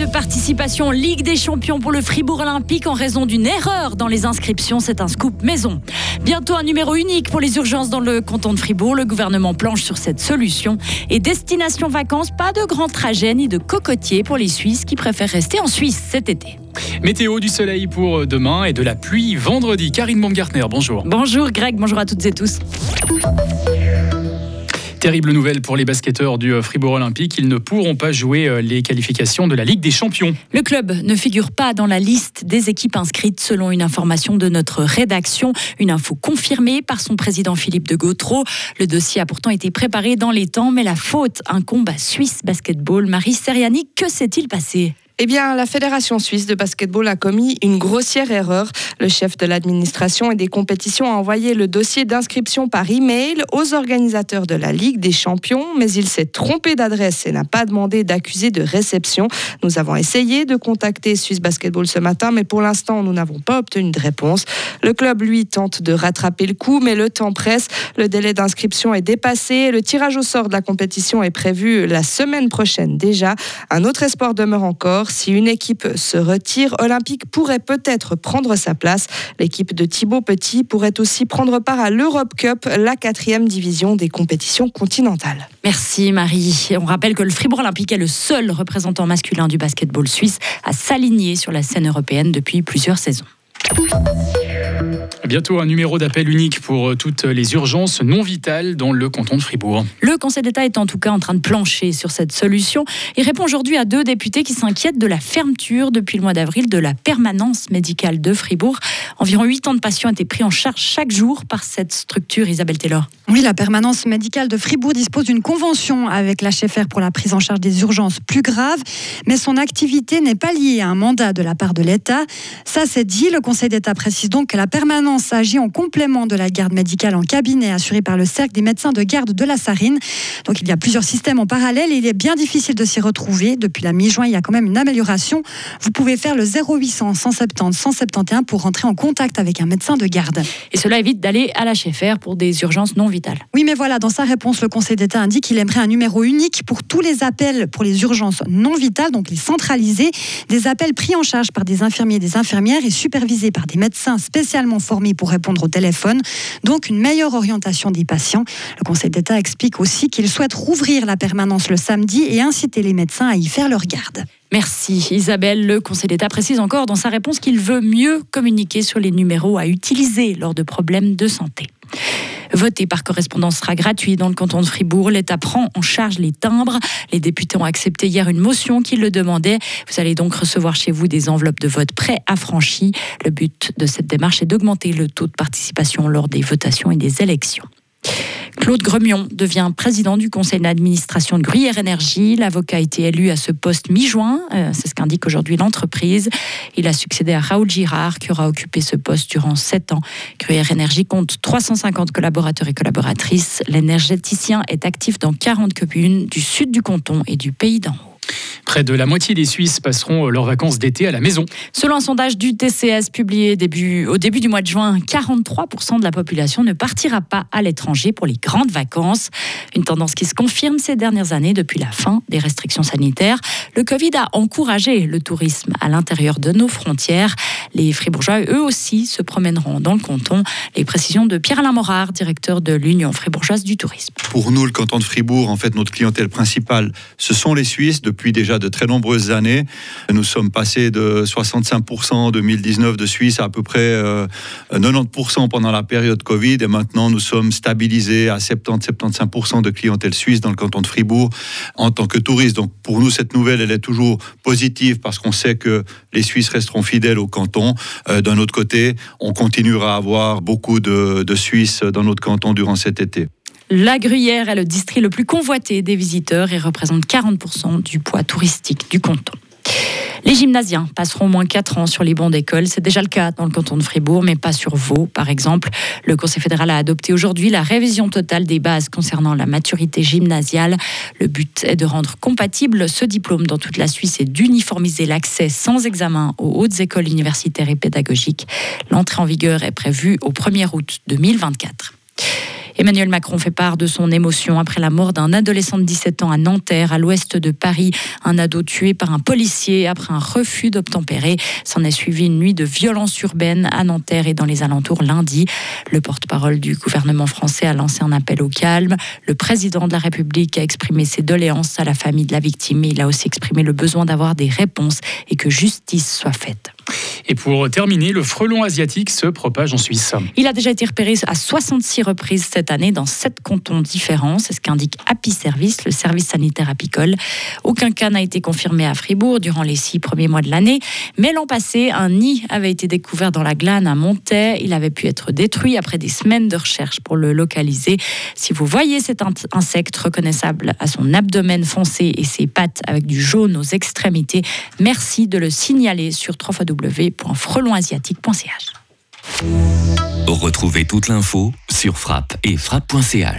de participation en Ligue des Champions pour le Fribourg Olympique en raison d'une erreur dans les inscriptions. C'est un scoop maison. Bientôt un numéro unique pour les urgences dans le canton de Fribourg. Le gouvernement planche sur cette solution. Et destination vacances, pas de grand trajet ni de cocotier pour les Suisses qui préfèrent rester en Suisse cet été. Météo du soleil pour demain et de la pluie vendredi. Karine Baumgartner, bonjour. Bonjour Greg, bonjour à toutes et tous. Terrible nouvelle pour les basketteurs du euh, Fribourg Olympique. Ils ne pourront pas jouer euh, les qualifications de la Ligue des Champions. Le club ne figure pas dans la liste des équipes inscrites selon une information de notre rédaction. Une info confirmée par son président Philippe de Gautreau. Le dossier a pourtant été préparé dans les temps, mais la faute incombe à Suisse Basketball. Marie Seriani, que s'est-il passé? Eh bien, la Fédération suisse de basketball a commis une grossière erreur. Le chef de l'administration et des compétitions a envoyé le dossier d'inscription par email aux organisateurs de la Ligue des champions, mais il s'est trompé d'adresse et n'a pas demandé d'accusé de réception. Nous avons essayé de contacter Suisse Basketball ce matin, mais pour l'instant, nous n'avons pas obtenu de réponse. Le club, lui, tente de rattraper le coup, mais le temps presse. Le délai d'inscription est dépassé. Le tirage au sort de la compétition est prévu la semaine prochaine déjà. Un autre espoir demeure encore si une équipe se retire, Olympique pourrait peut-être prendre sa place. L'équipe de Thibaut Petit pourrait aussi prendre part à l'Europe Cup, la quatrième division des compétitions continentales. Merci Marie. On rappelle que le Fribourg Olympique est le seul représentant masculin du basketball suisse à s'aligner sur la scène européenne depuis plusieurs saisons. Bientôt un numéro d'appel unique pour euh, toutes les urgences non vitales dans le canton de Fribourg. Le Conseil d'État est en tout cas en train de plancher sur cette solution. Il répond aujourd'hui à deux députés qui s'inquiètent de la fermeture depuis le mois d'avril de la permanence médicale de Fribourg. Environ 8 ans de patients étaient pris en charge chaque jour par cette structure. Isabelle Taylor. Oui, la permanence médicale de Fribourg dispose d'une convention avec l'HFR pour la prise en charge des urgences plus graves, mais son activité n'est pas liée à un mandat de la part de l'État. Ça, c'est dit. Le Conseil d'État précise donc que la permanence s'agit en complément de la garde médicale en cabinet assurée par le cercle des médecins de garde de la Sarine. Donc il y a plusieurs systèmes en parallèle et il est bien difficile de s'y retrouver. Depuis la mi-juin, il y a quand même une amélioration. Vous pouvez faire le 0800 170 171 pour rentrer en contact avec un médecin de garde. Et cela évite d'aller à l'HFR pour des urgences non vitales. Oui, mais voilà, dans sa réponse, le Conseil d'État indique qu'il aimerait un numéro unique pour tous les appels pour les urgences non vitales, donc les centralisés, des appels pris en charge par des infirmiers et des infirmières et supervisés par des médecins spécialement formés pour répondre au téléphone, donc une meilleure orientation des patients. Le Conseil d'État explique aussi qu'il souhaite rouvrir la permanence le samedi et inciter les médecins à y faire leur garde. Merci Isabelle. Le Conseil d'État précise encore dans sa réponse qu'il veut mieux communiquer sur les numéros à utiliser lors de problèmes de santé. Voter par correspondance sera gratuit dans le canton de Fribourg. L'État prend en charge les timbres. Les députés ont accepté hier une motion qui le demandait. Vous allez donc recevoir chez vous des enveloppes de vote pré-affranchies. Le but de cette démarche est d'augmenter le taux de participation lors des votations et des élections. Claude Gremion devient président du conseil d'administration de Gruyère Énergie. L'avocat a été élu à ce poste mi-juin, euh, c'est ce qu'indique aujourd'hui l'entreprise. Il a succédé à Raoul Girard, qui aura occupé ce poste durant sept ans. Gruyère Énergie compte 350 collaborateurs et collaboratrices. L'énergéticien est actif dans 40 communes du sud du canton et du pays d'en haut. Près de la moitié des Suisses passeront leurs vacances d'été à la maison. Selon un sondage du TCS publié début, au début du mois de juin, 43% de la population ne partira pas à l'étranger pour les grandes vacances. Une tendance qui se confirme ces dernières années depuis la fin des restrictions sanitaires. Le Covid a encouragé le tourisme à l'intérieur de nos frontières. Les Fribourgeois, eux aussi, se promèneront dans le canton. Les précisions de Pierre-Alain Morard, directeur de l'Union fribourgeoise du tourisme. Pour nous, le canton de Fribourg, en fait, notre clientèle principale, ce sont les Suisses depuis déjà de très nombreuses années. Nous sommes passés de 65% en 2019 de Suisse à à peu près 90% euh, pendant la période Covid et maintenant nous sommes stabilisés à 70-75% de clientèle suisse dans le canton de Fribourg en tant que touristes. Donc pour nous, cette nouvelle, elle est toujours positive parce qu'on sait que les Suisses resteront fidèles au canton. Euh, d'un autre côté, on continuera à avoir beaucoup de, de Suisses dans notre canton durant cet été. La Gruyère est le district le plus convoité des visiteurs et représente 40% du poids touristique du canton. Les gymnasiens passeront au moins 4 ans sur les bancs d'école. C'est déjà le cas dans le canton de Fribourg, mais pas sur Vaud, par exemple. Le Conseil fédéral a adopté aujourd'hui la révision totale des bases concernant la maturité gymnasiale. Le but est de rendre compatible ce diplôme dans toute la Suisse et d'uniformiser l'accès sans examen aux hautes écoles universitaires et pédagogiques. L'entrée en vigueur est prévue au 1er août 2024. Emmanuel Macron fait part de son émotion après la mort d'un adolescent de 17 ans à Nanterre, à l'ouest de Paris. Un ado tué par un policier après un refus d'obtempérer. S'en est suivi une nuit de violence urbaine à Nanterre et dans les alentours lundi. Le porte-parole du gouvernement français a lancé un appel au calme. Le président de la République a exprimé ses doléances à la famille de la victime. Il a aussi exprimé le besoin d'avoir des réponses et que justice soit faite. Et pour terminer, le frelon asiatique se propage en Suisse. Il a déjà été repéré à 66 reprises cette année dans sept cantons différents. C'est ce qu'indique Happy Service, le service sanitaire apicole. Aucun cas n'a été confirmé à Fribourg durant les six premiers mois de l'année. Mais l'an passé, un nid avait été découvert dans la glane à Montaix. Il avait pu être détruit après des semaines de recherche pour le localiser. Si vous voyez cet insecte reconnaissable à son abdomen foncé et ses pattes avec du jaune aux extrémités, merci de le signaler sur www.frelonasiatique.ch. Retrouvez toute l'info sur frappe et frappe.ch.